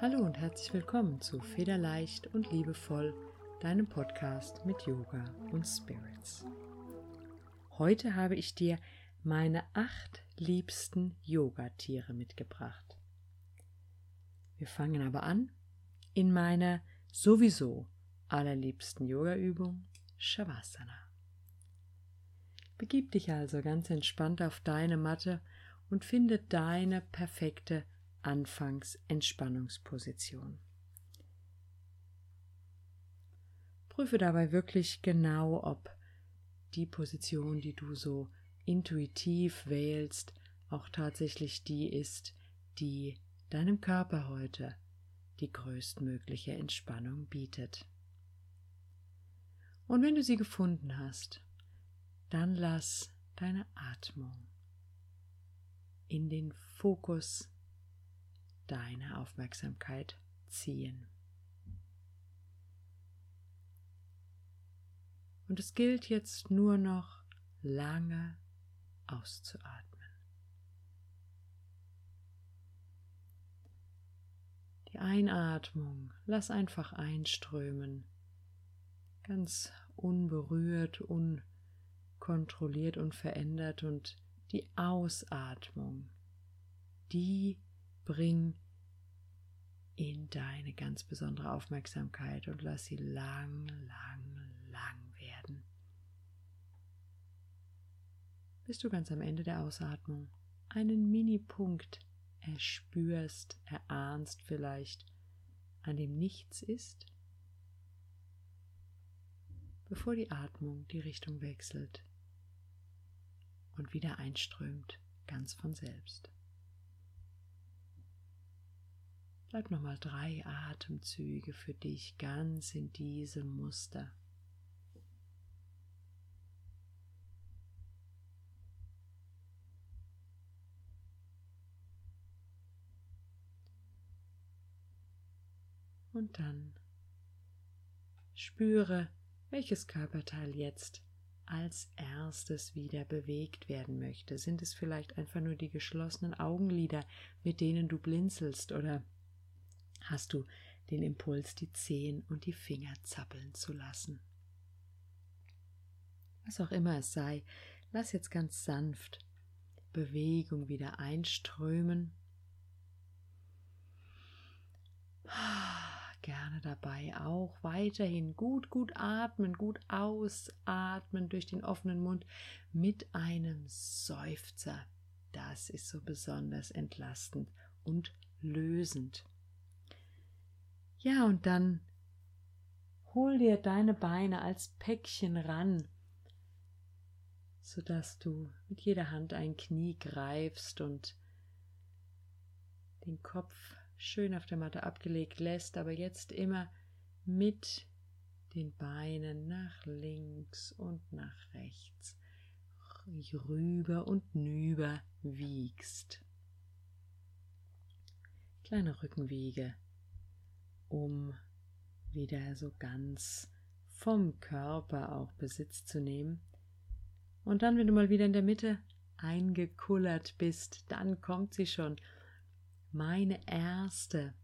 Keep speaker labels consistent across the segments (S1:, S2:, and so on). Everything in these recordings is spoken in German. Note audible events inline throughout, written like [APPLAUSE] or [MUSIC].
S1: Hallo und herzlich willkommen zu Federleicht und Liebevoll, deinem Podcast mit Yoga und Spirits. Heute habe ich dir meine acht liebsten Yogatiere mitgebracht. Wir fangen aber an in meiner sowieso allerliebsten Yogaübung Shavasana. Begib dich also ganz entspannt auf deine Matte und finde deine perfekte Anfangs-Entspannungsposition. Prüfe dabei wirklich genau, ob die Position, die du so intuitiv wählst, auch tatsächlich die ist, die deinem Körper heute die größtmögliche Entspannung bietet. Und wenn du sie gefunden hast, dann lass deine Atmung in den Fokus deiner Aufmerksamkeit ziehen. Und es gilt jetzt nur noch lange auszuatmen. Die Einatmung, lass einfach einströmen, ganz unberührt, unkontrolliert und verändert und die Ausatmung, die bring in deine ganz besondere Aufmerksamkeit und lass sie lang, lang, lang werden. Bis du ganz am Ende der Ausatmung einen Mini-Punkt erspürst, erahnst vielleicht, an dem nichts ist, bevor die Atmung die Richtung wechselt und wieder einströmt, ganz von selbst. Bleib nochmal drei Atemzüge für dich ganz in diesem Muster. Und dann spüre, welches Körperteil jetzt als erstes wieder bewegt werden möchte. Sind es vielleicht einfach nur die geschlossenen Augenlider, mit denen du blinzelst, oder hast du den Impuls, die Zehen und die Finger zappeln zu lassen? Was auch immer es sei, lass jetzt ganz sanft Bewegung wieder einströmen gerne dabei auch weiterhin gut, gut atmen, gut ausatmen durch den offenen Mund mit einem Seufzer. Das ist so besonders entlastend und lösend. Ja, und dann hol dir deine Beine als Päckchen ran, sodass du mit jeder Hand ein Knie greifst und den Kopf schön auf der Matte abgelegt lässt, aber jetzt immer mit den Beinen nach links und nach rechts rüber und nüber wiegst. Kleine Rückenwiege, um wieder so ganz vom Körper auch Besitz zu nehmen. Und dann, wenn du mal wieder in der Mitte eingekullert bist, dann kommt sie schon meine erste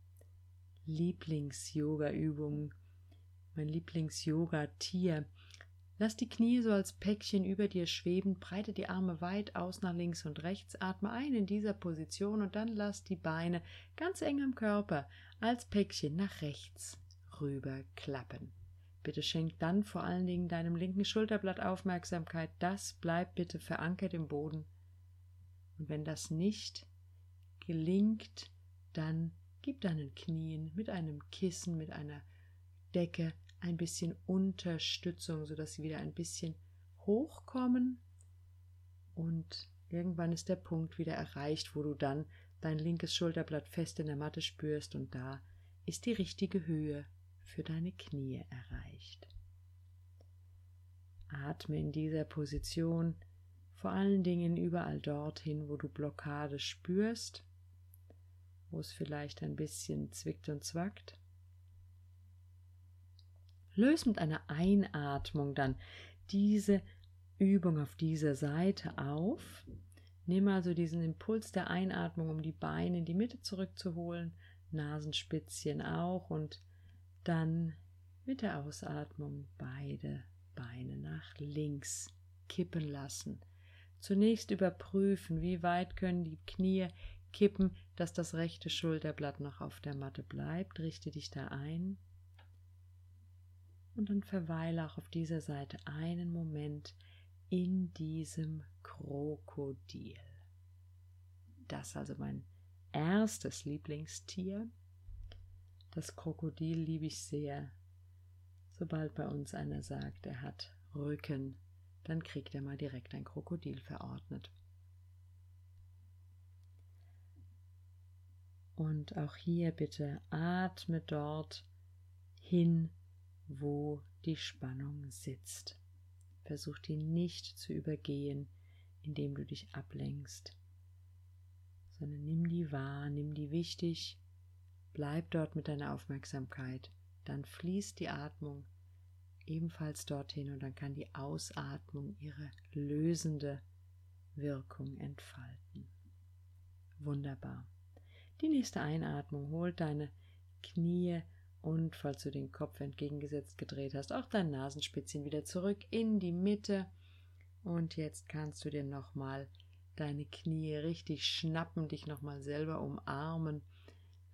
S1: Lieblings-Yoga-Übung, mein Lieblings-Yoga-Tier. Lass die Knie so als Päckchen über dir schweben, breite die Arme weit aus nach links und rechts, atme ein in dieser Position und dann lass die Beine ganz eng am Körper als Päckchen nach rechts rüber klappen. Bitte schenk dann vor allen Dingen deinem linken Schulterblatt Aufmerksamkeit, das bleibt bitte verankert im Boden. Und wenn das nicht gelingt, dann gib deinen Knien mit einem Kissen, mit einer Decke ein bisschen Unterstützung, sodass sie wieder ein bisschen hochkommen und irgendwann ist der Punkt wieder erreicht, wo du dann dein linkes Schulterblatt fest in der Matte spürst und da ist die richtige Höhe für deine Knie erreicht. Atme in dieser Position vor allen Dingen überall dorthin, wo du Blockade spürst wo es vielleicht ein bisschen zwickt und zwackt. Löse mit einer Einatmung dann diese Übung auf dieser Seite auf. Nimm also diesen Impuls der Einatmung, um die Beine in die Mitte zurückzuholen, Nasenspitzchen auch und dann mit der Ausatmung beide Beine nach links kippen lassen. Zunächst überprüfen, wie weit können die Knie kippen, dass das rechte Schulterblatt noch auf der Matte bleibt. Richte dich da ein. Und dann verweile auch auf dieser Seite einen Moment in diesem Krokodil. Das also mein erstes Lieblingstier. Das Krokodil liebe ich sehr. Sobald bei uns einer sagt, er hat Rücken, dann kriegt er mal direkt ein Krokodil verordnet. Und auch hier bitte atme dort hin, wo die Spannung sitzt. Versuch die nicht zu übergehen, indem du dich ablenkst, sondern nimm die wahr, nimm die wichtig, bleib dort mit deiner Aufmerksamkeit, dann fließt die Atmung ebenfalls dorthin und dann kann die Ausatmung ihre lösende Wirkung entfalten. Wunderbar. Die nächste Einatmung holt deine Knie und, falls du den Kopf entgegengesetzt gedreht hast, auch dein Nasenspitzchen wieder zurück in die Mitte. Und jetzt kannst du dir nochmal deine Knie richtig schnappen, dich nochmal selber umarmen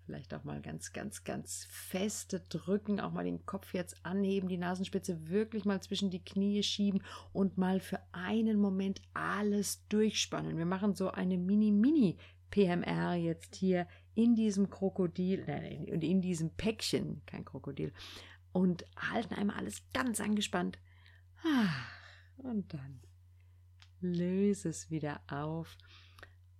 S1: Vielleicht auch mal ganz, ganz, ganz feste drücken, auch mal den Kopf jetzt anheben, die Nasenspitze wirklich mal zwischen die Knie schieben und mal für einen Moment alles durchspannen. Wir machen so eine Mini-Mini PMR jetzt hier in diesem Krokodil und in diesem Päckchen, kein Krokodil, und halten einmal alles ganz angespannt. Und dann löse es wieder auf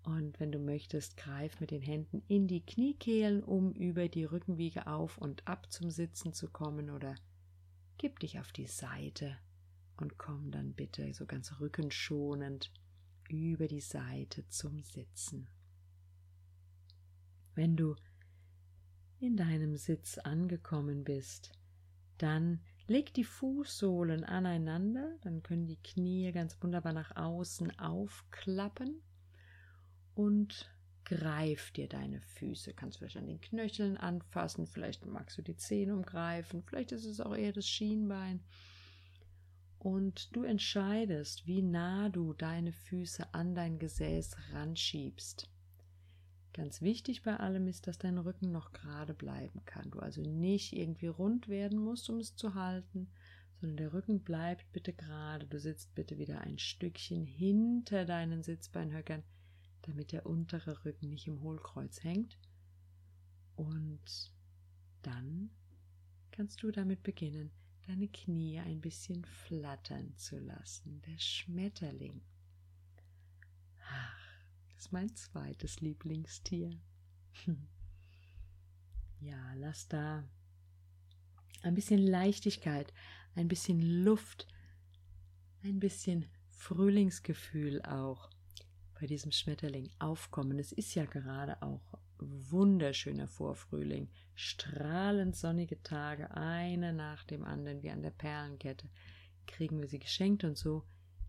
S1: und wenn du möchtest, greif mit den Händen in die Kniekehlen, um über die Rückenwiege auf und ab zum Sitzen zu kommen oder gib dich auf die Seite und komm dann bitte so ganz rückenschonend über die Seite zum Sitzen. Wenn du in deinem Sitz angekommen bist, dann leg die Fußsohlen aneinander, dann können die Knie ganz wunderbar nach außen aufklappen und greif dir deine Füße. Kannst vielleicht an den Knöcheln anfassen, vielleicht magst du die Zehen umgreifen, vielleicht ist es auch eher das Schienbein. Und du entscheidest, wie nah du deine Füße an dein Gesäß ranschiebst. Ganz wichtig bei allem ist, dass dein Rücken noch gerade bleiben kann. Du also nicht irgendwie rund werden musst, um es zu halten, sondern der Rücken bleibt bitte gerade. Du sitzt bitte wieder ein Stückchen hinter deinen Sitzbeinhöckern damit der untere Rücken nicht im Hohlkreuz hängt. Und dann kannst du damit beginnen, deine Knie ein bisschen flattern zu lassen. Der Schmetterling. Ist mein zweites Lieblingstier. Ja, lass da ein bisschen Leichtigkeit, ein bisschen Luft, ein bisschen Frühlingsgefühl auch bei diesem Schmetterling aufkommen. Es ist ja gerade auch wunderschöner Vorfrühling, strahlend sonnige Tage, einer nach dem anderen wie an der Perlenkette, kriegen wir sie geschenkt und so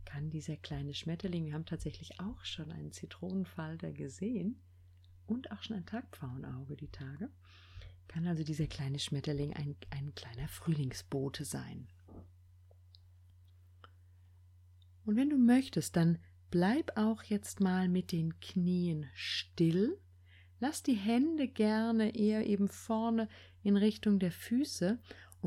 S1: kann dieser kleine Schmetterling, wir haben tatsächlich auch schon einen Zitronenfalter gesehen und auch schon ein Tagpfauenauge die Tage, kann also dieser kleine Schmetterling ein, ein kleiner Frühlingsbote sein. Und wenn du möchtest, dann Bleib auch jetzt mal mit den Knien still. Lass die Hände gerne eher eben vorne in Richtung der Füße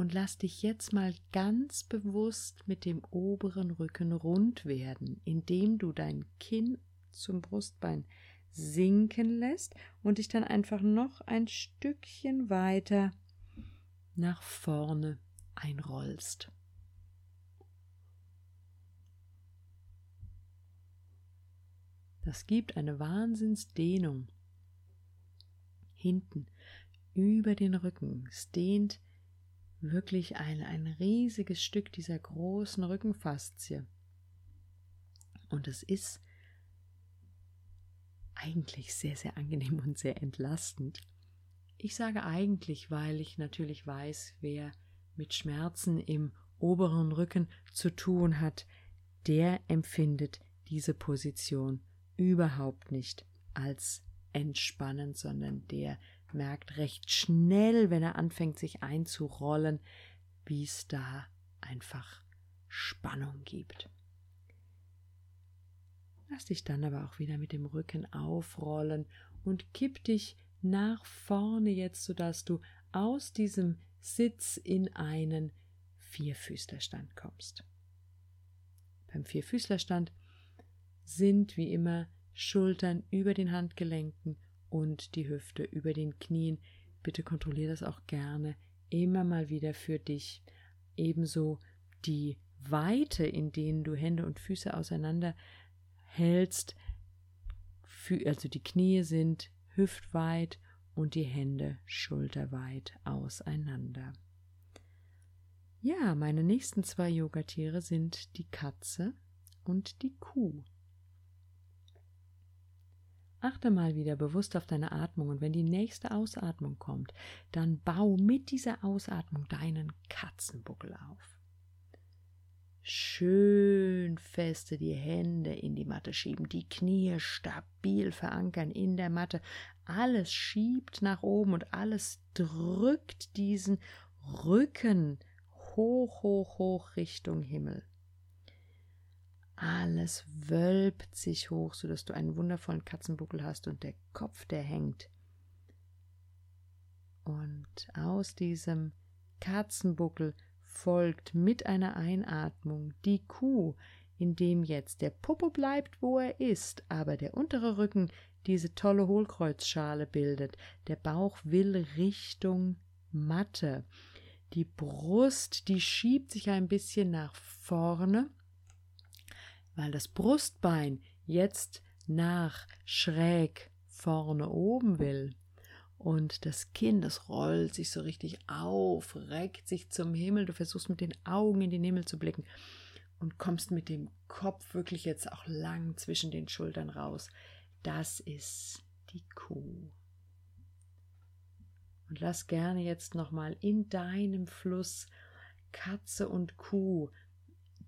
S1: und lass dich jetzt mal ganz bewusst mit dem oberen Rücken rund werden, indem du dein Kinn zum Brustbein sinken lässt und dich dann einfach noch ein Stückchen weiter nach vorne einrollst. Das gibt eine Wahnsinnsdehnung. Hinten, über den Rücken, es dehnt wirklich ein, ein riesiges Stück dieser großen Rückenfaszie. Und es ist eigentlich sehr, sehr angenehm und sehr entlastend. Ich sage eigentlich, weil ich natürlich weiß, wer mit Schmerzen im oberen Rücken zu tun hat, der empfindet diese Position überhaupt nicht als entspannend, sondern der merkt recht schnell, wenn er anfängt, sich einzurollen, wie es da einfach Spannung gibt. Lass dich dann aber auch wieder mit dem Rücken aufrollen und kipp dich nach vorne jetzt, sodass du aus diesem Sitz in einen Vierfüßlerstand kommst. Beim Vierfüßlerstand sind wie immer Schultern über den Handgelenken und die Hüfte über den Knien. Bitte kontrolliere das auch gerne immer mal wieder für dich. Ebenso die Weite, in denen du Hände und Füße auseinander hältst, also die Knie sind hüftweit und die Hände schulterweit auseinander. Ja, meine nächsten zwei Yogatiere sind die Katze und die Kuh. Achte mal wieder bewusst auf deine Atmung und wenn die nächste Ausatmung kommt, dann bau mit dieser Ausatmung deinen Katzenbuckel auf. Schön feste die Hände in die Matte schieben, die Knie stabil verankern in der Matte. Alles schiebt nach oben und alles drückt diesen Rücken hoch, hoch, hoch Richtung Himmel. Alles wölbt sich hoch, sodass du einen wundervollen Katzenbuckel hast und der Kopf, der hängt. Und aus diesem Katzenbuckel folgt mit einer Einatmung die Kuh, indem jetzt der Popo bleibt, wo er ist, aber der untere Rücken diese tolle Hohlkreuzschale bildet. Der Bauch will Richtung Matte. Die Brust, die schiebt sich ein bisschen nach vorne weil das Brustbein jetzt nach schräg vorne oben will. Und das Kinn, das rollt sich so richtig auf, reckt sich zum Himmel. Du versuchst mit den Augen in den Himmel zu blicken und kommst mit dem Kopf wirklich jetzt auch lang zwischen den Schultern raus. Das ist die Kuh. Und lass gerne jetzt nochmal in deinem Fluss Katze und Kuh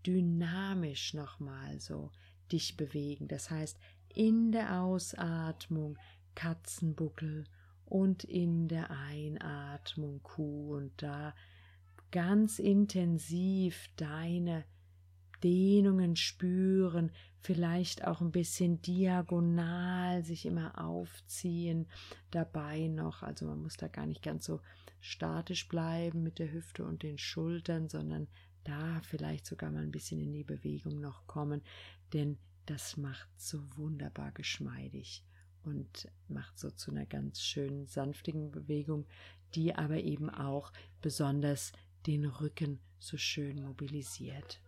S1: dynamisch nochmal so dich bewegen. Das heißt, in der Ausatmung Katzenbuckel und in der Einatmung Kuh und da ganz intensiv deine Dehnungen spüren, vielleicht auch ein bisschen diagonal sich immer aufziehen, dabei noch, also man muss da gar nicht ganz so statisch bleiben mit der Hüfte und den Schultern, sondern da vielleicht sogar mal ein bisschen in die Bewegung noch kommen, denn das macht so wunderbar geschmeidig und macht so zu einer ganz schönen sanftigen Bewegung, die aber eben auch besonders den Rücken so schön mobilisiert.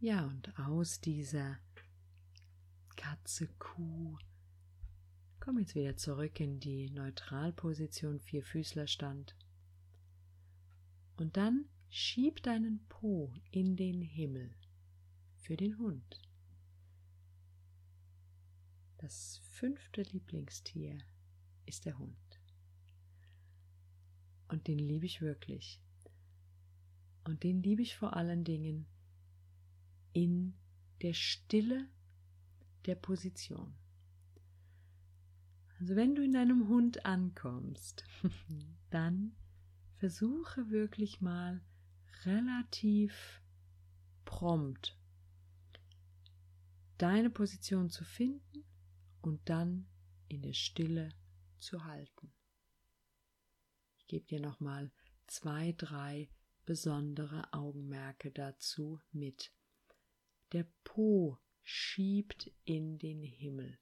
S1: Ja, und aus dieser Katze, Kuh, komm jetzt wieder zurück in die Neutralposition, Vierfüßlerstand. Und dann schieb deinen Po in den Himmel für den Hund. Das fünfte Lieblingstier ist der Hund. Und den liebe ich wirklich. Und den liebe ich vor allen Dingen in der Stille der Position. Also wenn du in deinem Hund ankommst, [LAUGHS] dann versuche wirklich mal relativ prompt deine Position zu finden und dann in der Stille zu halten. Ich gebe dir nochmal zwei, drei besondere Augenmerke dazu mit. Der Po schiebt in den Himmel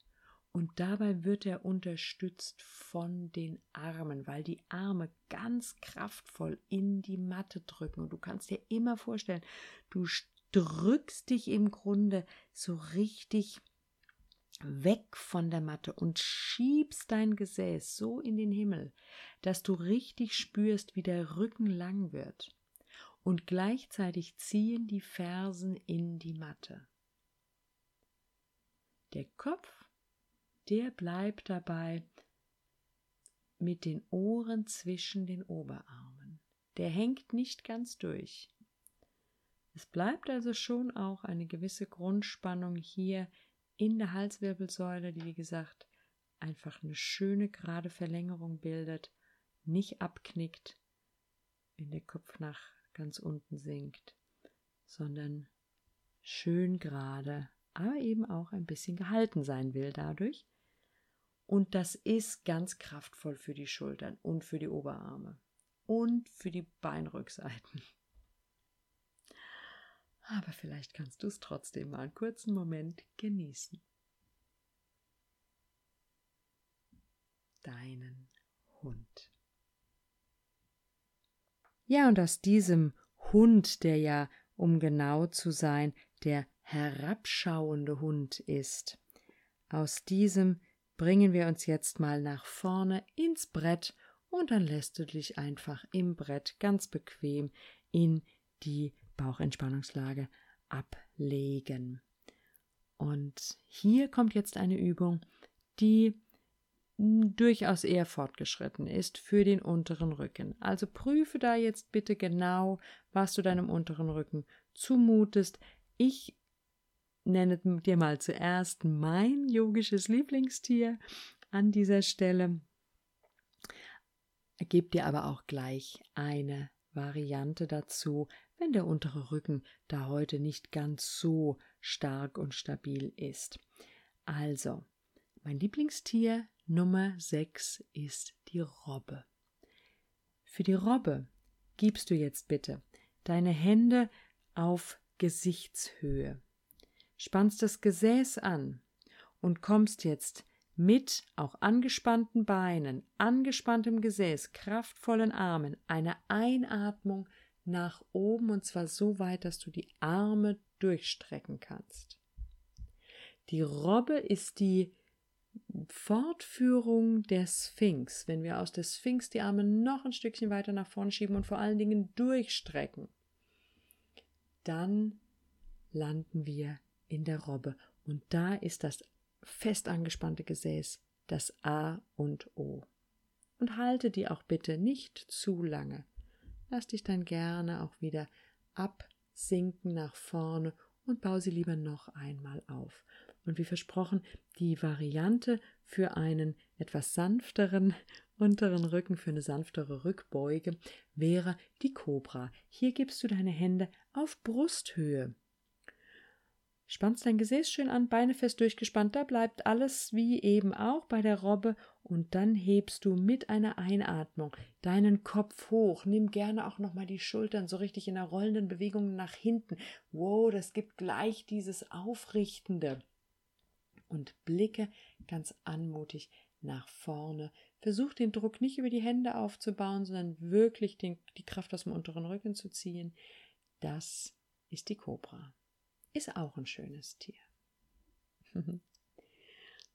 S1: und dabei wird er unterstützt von den Armen, weil die Arme ganz kraftvoll in die Matte drücken. Und du kannst dir immer vorstellen, du drückst dich im Grunde so richtig weg von der Matte und schiebst dein Gesäß so in den Himmel, dass du richtig spürst, wie der Rücken lang wird. Und gleichzeitig ziehen die Fersen in die Matte. Der Kopf der bleibt dabei mit den Ohren zwischen den Oberarmen. Der hängt nicht ganz durch. Es bleibt also schon auch eine gewisse Grundspannung hier in der Halswirbelsäule, die wie gesagt einfach eine schöne gerade Verlängerung bildet, nicht abknickt, wenn der Kopf nach ganz unten sinkt, sondern schön gerade, aber eben auch ein bisschen gehalten sein will dadurch. Und das ist ganz kraftvoll für die Schultern und für die Oberarme und für die Beinrückseiten. Aber vielleicht kannst du es trotzdem mal einen kurzen Moment genießen. Deinen Hund. Ja, und aus diesem Hund, der ja, um genau zu sein, der herabschauende Hund ist, aus diesem bringen wir uns jetzt mal nach vorne ins Brett und dann lässt du dich einfach im Brett ganz bequem in die Bauchentspannungslage ablegen. Und hier kommt jetzt eine Übung, die durchaus eher fortgeschritten ist für den unteren Rücken. Also prüfe da jetzt bitte genau, was du deinem unteren Rücken zumutest. Ich nenne dir mal zuerst mein yogisches Lieblingstier an dieser Stelle. Gib dir aber auch gleich eine Variante dazu, wenn der untere Rücken da heute nicht ganz so stark und stabil ist. Also, mein Lieblingstier Nummer 6 ist die Robbe. Für die Robbe gibst du jetzt bitte deine Hände auf Gesichtshöhe, spannst das Gesäß an und kommst jetzt mit auch angespannten Beinen, angespanntem Gesäß, kraftvollen Armen, eine Einatmung nach oben und zwar so weit, dass du die Arme durchstrecken kannst. Die Robbe ist die Fortführung der Sphinx, wenn wir aus der Sphinx die Arme noch ein Stückchen weiter nach vorne schieben und vor allen Dingen durchstrecken, dann landen wir in der Robbe. Und da ist das fest angespannte Gesäß das A und O. Und halte die auch bitte nicht zu lange. Lass dich dann gerne auch wieder absinken nach vorne und bau sie lieber noch einmal auf. Und wie versprochen, die Variante für einen etwas sanfteren [LAUGHS] unteren Rücken, für eine sanftere Rückbeuge, wäre die Cobra. Hier gibst du deine Hände auf Brusthöhe. Spannst dein Gesäß schön an, Beine fest durchgespannt, da bleibt alles wie eben auch bei der Robbe und dann hebst du mit einer Einatmung deinen Kopf hoch. Nimm gerne auch nochmal die Schultern so richtig in der rollenden Bewegung nach hinten. Wow, das gibt gleich dieses Aufrichtende und blicke ganz anmutig nach vorne. Versuch den Druck nicht über die Hände aufzubauen, sondern wirklich den, die Kraft aus dem unteren Rücken zu ziehen. Das ist die Kobra. Ist auch ein schönes Tier. [LAUGHS]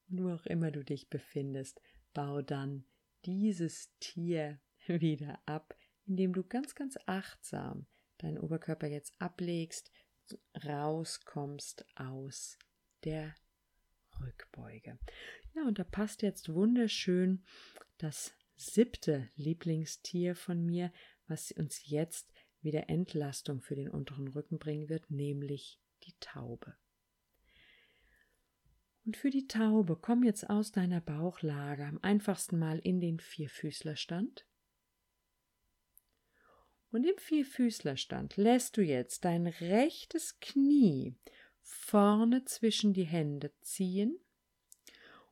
S1: wo auch immer du dich befindest, bau dann dieses Tier [LAUGHS] wieder ab, indem du ganz, ganz achtsam deinen Oberkörper jetzt ablegst, rauskommst aus der Rückbeuge. Ja, und da passt jetzt wunderschön das siebte Lieblingstier von mir, was uns jetzt wieder Entlastung für den unteren Rücken bringen wird, nämlich die Taube. Und für die Taube komm jetzt aus deiner Bauchlage am einfachsten mal in den Vierfüßlerstand. Und im Vierfüßlerstand lässt du jetzt dein rechtes Knie vorne zwischen die Hände ziehen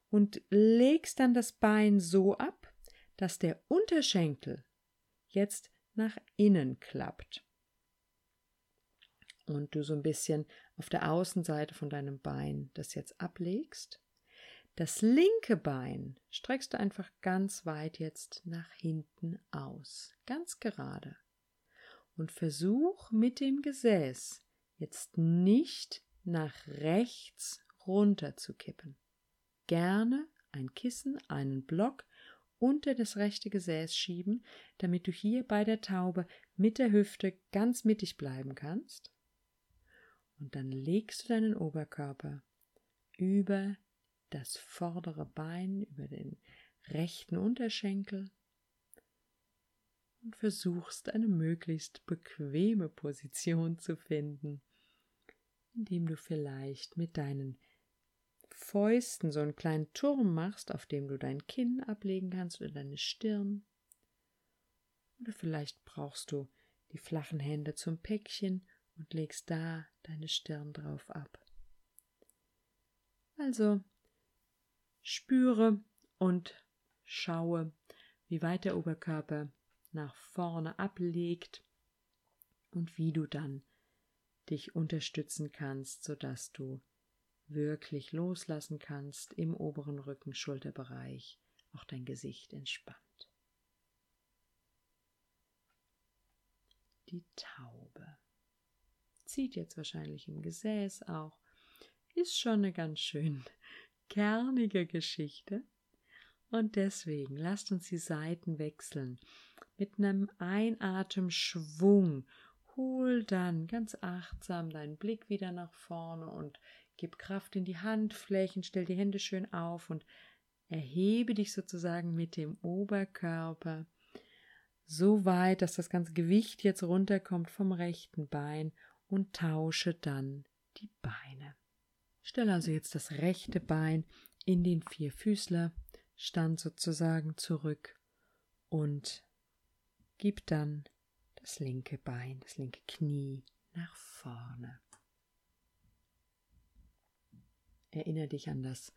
S1: und legst dann das Bein so ab, dass der Unterschenkel jetzt nach innen klappt. Und du so ein bisschen auf der Außenseite von deinem Bein das jetzt ablegst. Das linke Bein streckst du einfach ganz weit jetzt nach hinten aus, ganz gerade. Und versuch mit dem Gesäß jetzt nicht nach rechts runter zu kippen. Gerne ein Kissen, einen Block unter das rechte Gesäß schieben, damit du hier bei der Taube mit der Hüfte ganz mittig bleiben kannst. Und dann legst du deinen Oberkörper über das vordere Bein, über den rechten Unterschenkel und versuchst eine möglichst bequeme Position zu finden, indem du vielleicht mit deinen Fäusten so einen kleinen Turm machst, auf dem du dein Kinn ablegen kannst oder deine Stirn. Oder vielleicht brauchst du die flachen Hände zum Päckchen und legst da deine Stirn drauf ab. Also spüre und schaue, wie weit der Oberkörper nach vorne ablegt und wie du dann dich unterstützen kannst, sodass du wirklich loslassen kannst im oberen Rücken, Schulterbereich, auch dein Gesicht entspannt. Die Taube zieht jetzt wahrscheinlich im Gesäß auch, ist schon eine ganz schön [LAUGHS] kernige Geschichte. Und deswegen lasst uns die Seiten wechseln. Mit einem Einatemschwung hol dann ganz achtsam deinen Blick wieder nach vorne und Gib Kraft in die Handflächen, stell die Hände schön auf und erhebe dich sozusagen mit dem Oberkörper so weit, dass das ganze Gewicht jetzt runterkommt vom rechten Bein und tausche dann die Beine. Stell also jetzt das rechte Bein in den Vierfüßlerstand sozusagen zurück und gib dann das linke Bein, das linke Knie nach vorne. Erinnere dich an das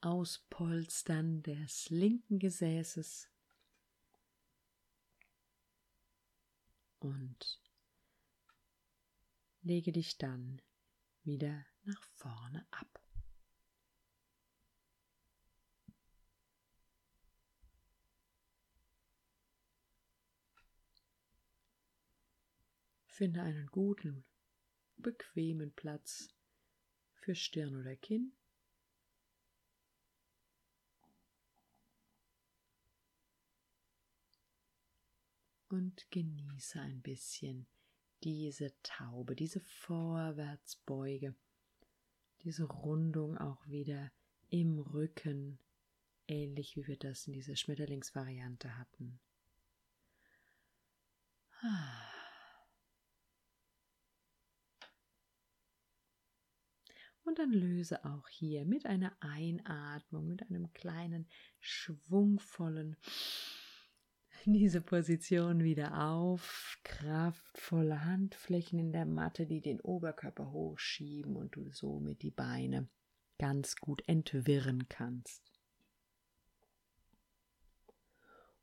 S1: Auspolstern des linken Gesäßes und lege dich dann wieder nach vorne ab. Finde einen guten, bequemen Platz für Stirn oder Kinn. Und genieße ein bisschen diese Taube, diese Vorwärtsbeuge, diese Rundung auch wieder im Rücken, ähnlich wie wir das in dieser Schmetterlingsvariante hatten. Ah. Und dann löse auch hier mit einer Einatmung, mit einem kleinen, schwungvollen diese Position wieder auf. Kraftvolle Handflächen in der Matte, die den Oberkörper hochschieben und du somit die Beine ganz gut entwirren kannst.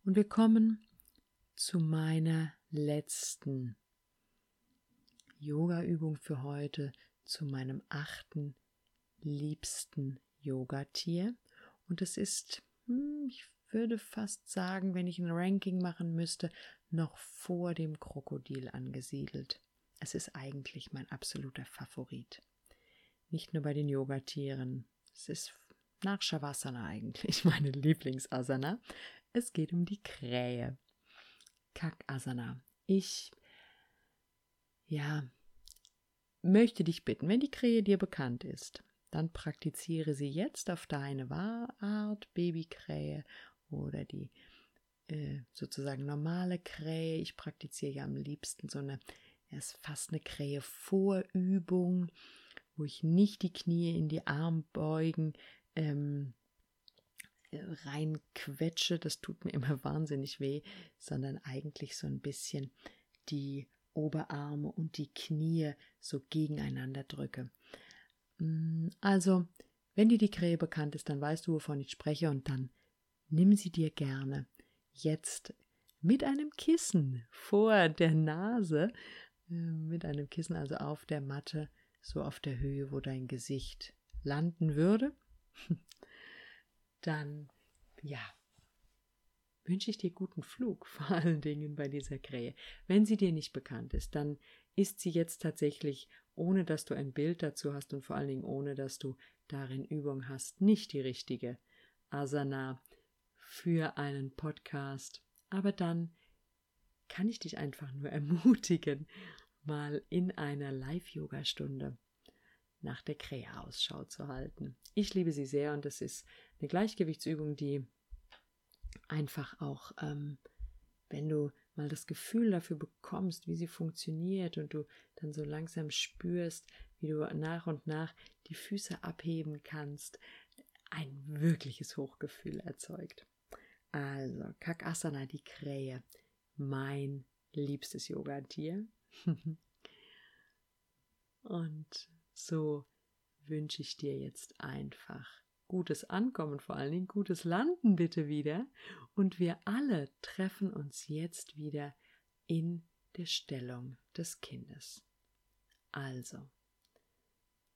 S1: Und wir kommen zu meiner letzten Yoga-Übung für heute, zu meinem achten liebsten Yogatier. Und es ist, hm, ich würde fast sagen, wenn ich ein Ranking machen müsste, noch vor dem Krokodil angesiedelt. Es ist eigentlich mein absoluter Favorit. Nicht nur bei den Yogatieren. Es ist nach Shavasana eigentlich [LAUGHS] meine Lieblingsasana. Es geht um die Krähe. Kakasana. Ich, ja, möchte dich bitten, wenn die Krähe dir bekannt ist, dann praktiziere sie jetzt auf deine Art, Babykrähe oder die äh, sozusagen normale Krähe. Ich praktiziere ja am liebsten so eine, es ist fast eine Krähe-Vorübung, wo ich nicht die Knie in die Armbeugen ähm, reinquetsche, das tut mir immer wahnsinnig weh, sondern eigentlich so ein bisschen die Oberarme und die Knie so gegeneinander drücke. Mm, also, wenn dir die Krähe bekannt ist, dann weißt du, wovon ich spreche und dann nimm sie dir gerne jetzt mit einem Kissen vor der Nase, äh, mit einem Kissen also auf der Matte, so auf der Höhe, wo dein Gesicht landen würde. [LAUGHS] Dann, ja, wünsche ich dir guten Flug, [LAUGHS] vor allen Dingen bei dieser Krähe. Wenn sie dir nicht bekannt ist, dann ist sie jetzt tatsächlich, ohne dass du ein Bild dazu hast und vor allen Dingen ohne dass du darin Übung hast, nicht die richtige Asana für einen Podcast. Aber dann kann ich dich einfach nur [LAUGHS] ermutigen, mal in einer Live-Yoga-Stunde nach der Krähe Ausschau zu halten. Ich liebe sie sehr und es ist eine Gleichgewichtsübung, die einfach auch, ähm, wenn du mal das Gefühl dafür bekommst, wie sie funktioniert und du dann so langsam spürst, wie du nach und nach die Füße abheben kannst, ein wirkliches Hochgefühl erzeugt. Also, Kakasana, die Krähe, mein liebstes Yogatier. [LAUGHS] und so wünsche ich dir jetzt einfach gutes Ankommen, vor allen Dingen gutes Landen bitte wieder. Und wir alle treffen uns jetzt wieder in der Stellung des Kindes. Also,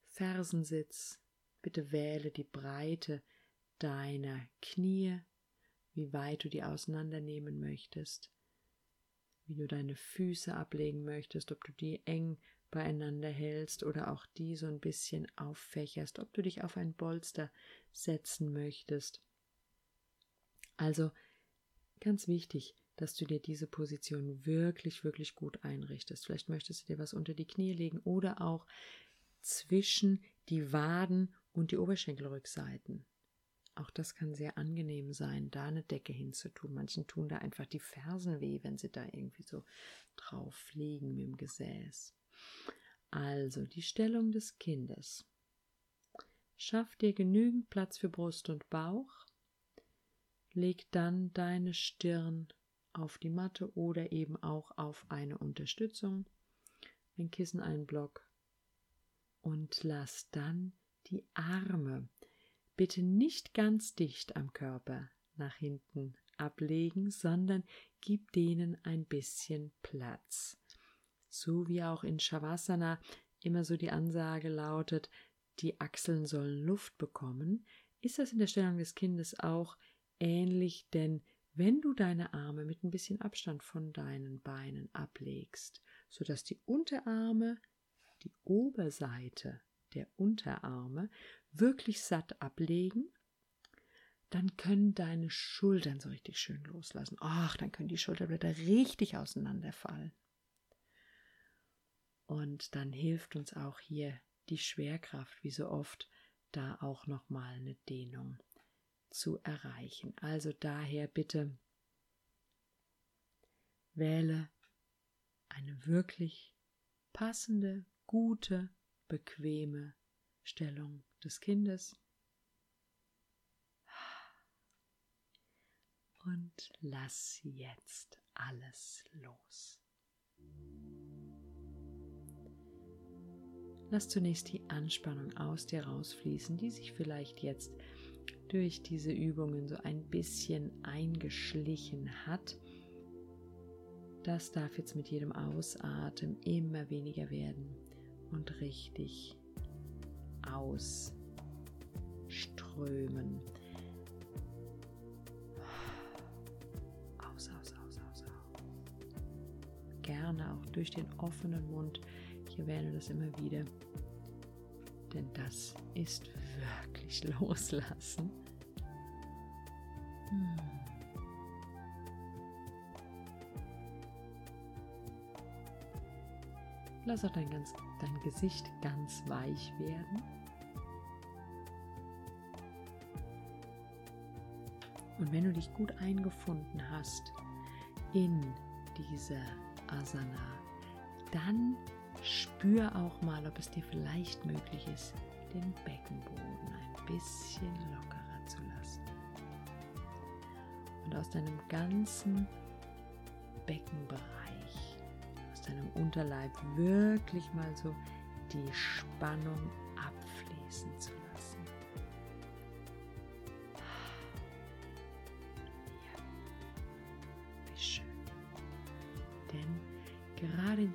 S1: Fersensitz, bitte wähle die Breite deiner Knie, wie weit du die auseinandernehmen möchtest, wie du deine Füße ablegen möchtest, ob du die eng beieinander hältst oder auch die so ein bisschen auffächerst, ob du dich auf ein Bolster setzen möchtest. Also ganz wichtig, dass du dir diese Position wirklich, wirklich gut einrichtest. Vielleicht möchtest du dir was unter die Knie legen oder auch zwischen die Waden und die Oberschenkelrückseiten. Auch das kann sehr angenehm sein, da eine Decke hinzutun. Manchen tun da einfach die Fersen weh, wenn sie da irgendwie so drauf liegen mit dem Gesäß. Also die Stellung des Kindes. Schaff dir genügend Platz für Brust und Bauch. Leg dann deine Stirn auf die Matte oder eben auch auf eine Unterstützung, ein Kissen, einen Block und lass dann die Arme bitte nicht ganz dicht am Körper nach hinten ablegen, sondern gib denen ein bisschen Platz. So wie auch in Shavasana immer so die Ansage lautet, die Achseln sollen Luft bekommen, ist das in der Stellung des Kindes auch ähnlich, denn wenn du deine Arme mit ein bisschen Abstand von deinen Beinen ablegst, sodass die Unterarme, die Oberseite der Unterarme wirklich satt ablegen, dann können deine Schultern so richtig schön loslassen. Ach, dann können die Schulterblätter richtig auseinanderfallen. Und dann hilft uns auch hier die Schwerkraft, wie so oft, da auch nochmal eine Dehnung zu erreichen. Also daher bitte wähle eine wirklich passende, gute, bequeme Stellung des Kindes. Und lass jetzt alles los. Lass zunächst die Anspannung aus dir rausfließen, die sich vielleicht jetzt durch diese Übungen so ein bisschen eingeschlichen hat. Das darf jetzt mit jedem Ausatmen immer weniger werden und richtig ausströmen. Aus, aus, aus, aus, aus. Gerne auch durch den offenen Mund ich erwähne das immer wieder, denn das ist wirklich [LAUGHS] loslassen. Hm. Lass auch dein, ganz, dein Gesicht ganz weich werden. Und wenn du dich gut eingefunden hast in dieser Asana, dann Spür auch mal, ob es dir vielleicht möglich ist, den Beckenboden ein bisschen lockerer zu lassen. Und aus deinem ganzen Beckenbereich, aus deinem Unterleib wirklich mal so die Spannung abfließen zu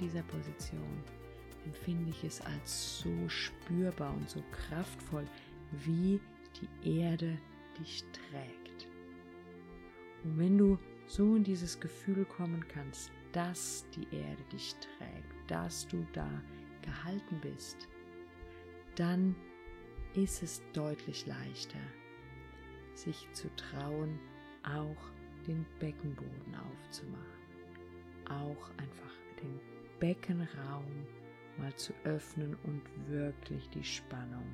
S1: dieser Position empfinde ich es als so spürbar und so kraftvoll, wie die Erde dich trägt. Und wenn du so in dieses Gefühl kommen kannst, dass die Erde dich trägt, dass du da gehalten bist, dann ist es deutlich leichter, sich zu trauen, auch den Beckenboden aufzumachen, auch einfach den Beckenraum mal zu öffnen und wirklich die Spannung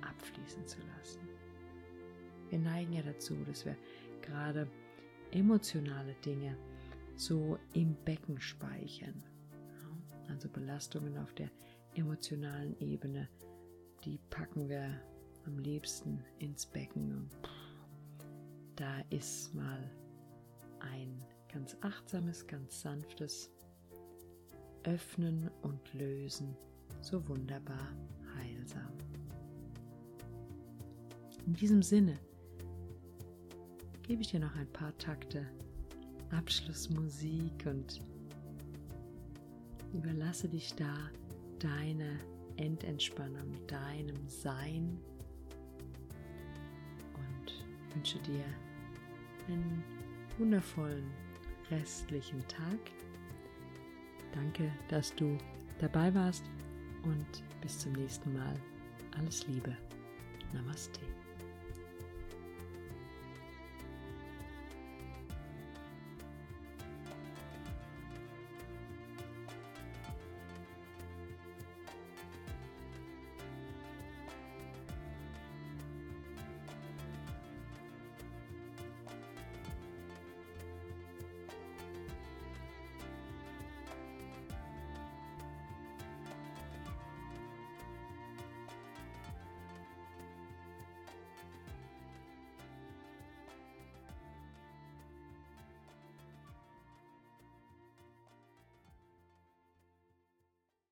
S1: abfließen zu lassen. Wir neigen ja dazu, dass wir gerade emotionale Dinge so im Becken speichern. Also Belastungen auf der emotionalen Ebene, die packen wir am liebsten ins Becken. Und da ist mal ein ganz achtsames, ganz sanftes Öffnen und Lösen so wunderbar heilsam. In diesem Sinne gebe ich dir noch ein paar Takte Abschlussmusik und überlasse dich da deine Endentspannung, deinem Sein und wünsche dir einen wundervollen restlichen Tag. Danke, dass du dabei warst und bis zum nächsten Mal. Alles Liebe. Namaste.